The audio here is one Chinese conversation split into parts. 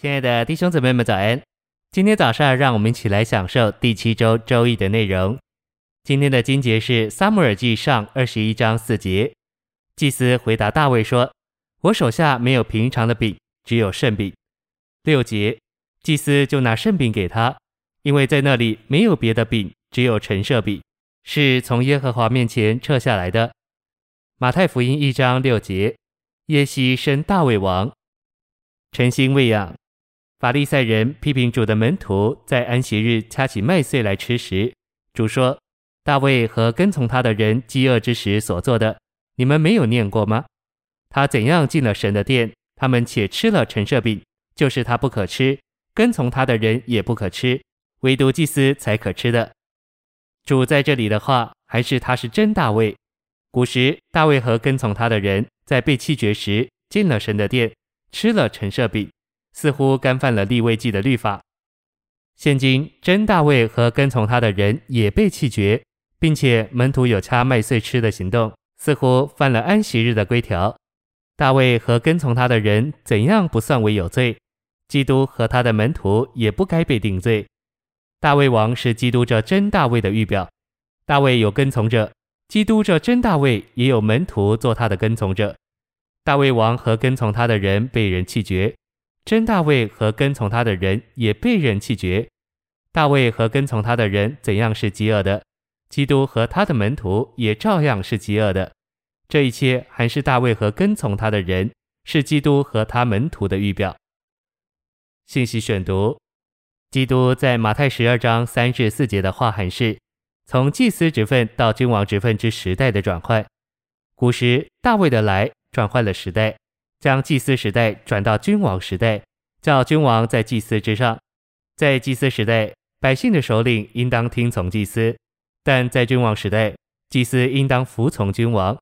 亲爱的弟兄姊妹们，早安！今天早上，让我们一起来享受第七周周易的内容。今天的经节是《撒母耳记上》二十一章四节。祭司回答大卫说：“我手下没有平常的饼，只有圣饼。”六节，祭司就拿圣饼给他，因为在那里没有别的饼，只有陈设饼，是从耶和华面前撤下来的。马太福音一章六节，耶西生大卫王，晨星喂养。法利赛人批评主的门徒在安息日掐起麦穗来吃时，主说：“大卫和跟从他的人饥饿之时所做的，你们没有念过吗？他怎样进了神的殿，他们且吃了陈设饼，就是他不可吃，跟从他的人也不可吃，唯独祭司才可吃的。”主在这里的话，还是他是真大卫。古时大卫和跟从他的人在被弃绝时进了神的殿，吃了陈设饼。似乎干犯了立位记的律法。现今真大卫和跟从他的人也被弃绝，并且门徒有掐麦穗吃的行动，似乎犯了安息日的规条。大卫和跟从他的人怎样不算为有罪？基督和他的门徒也不该被定罪。大卫王是基督这真大卫的预表，大卫有跟从者，基督这真大卫也有门徒做他的跟从者。大卫王和跟从他的人被人弃绝。真大卫和跟从他的人也被人弃绝。大卫和跟从他的人怎样是饥饿的，基督和他的门徒也照样是饥饿的。这一切还是大卫和跟从他的人，是基督和他门徒的预表。信息选读：基督在马太十二章三至四节的话函是，从祭司职分到君王职分之时代的转换。古时大卫的来转换了时代。将祭司时代转到君王时代，叫君王在祭司之上。在祭司时代，百姓的首领应当听从祭司；但在君王时代，祭司应当服从君王。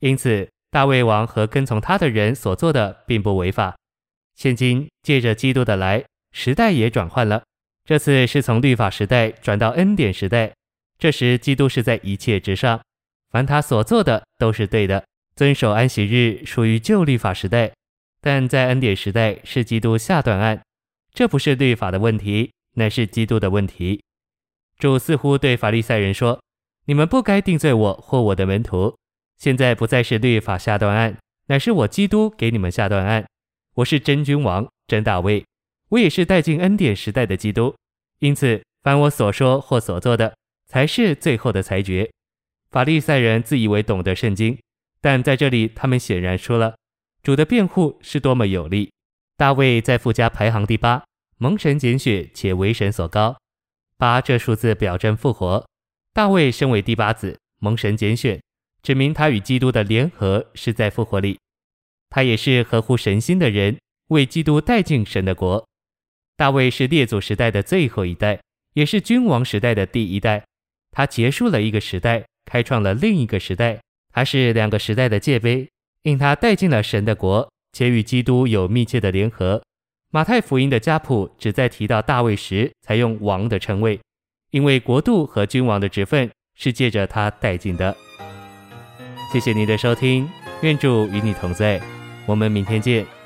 因此，大卫王和跟从他的人所做的并不违法。现今借着基督的来，时代也转换了。这次是从律法时代转到恩典时代。这时，基督是在一切之上，凡他所做的都是对的。遵守安息日属于旧律法时代，但在恩典时代是基督下断案，这不是律法的问题，乃是基督的问题。主似乎对法利赛人说：“你们不该定罪我或我的门徒，现在不再是律法下断案，乃是我基督给你们下断案。我是真君王，真大卫，我也是带进恩典时代的基督。因此，凡我所说或所做的，才是最后的裁决。”法利赛人自以为懂得圣经。但在这里，他们显然说了，主的辩护是多么有力。大卫在父家排行第八，蒙神拣选且为神所高。八这数字表征复活。大卫身为第八子，蒙神拣选，指明他与基督的联合是在复活里。他也是合乎神心的人，为基督带进神的国。大卫是列祖时代的最后一代，也是君王时代的第一代。他结束了一个时代，开创了另一个时代。还是两个时代的界碑，因他带进了神的国，且与基督有密切的联合。马太福音的家谱只在提到大卫时才用王的称谓，因为国度和君王的职分是借着他带进的。谢谢您的收听，愿主与你同在，我们明天见。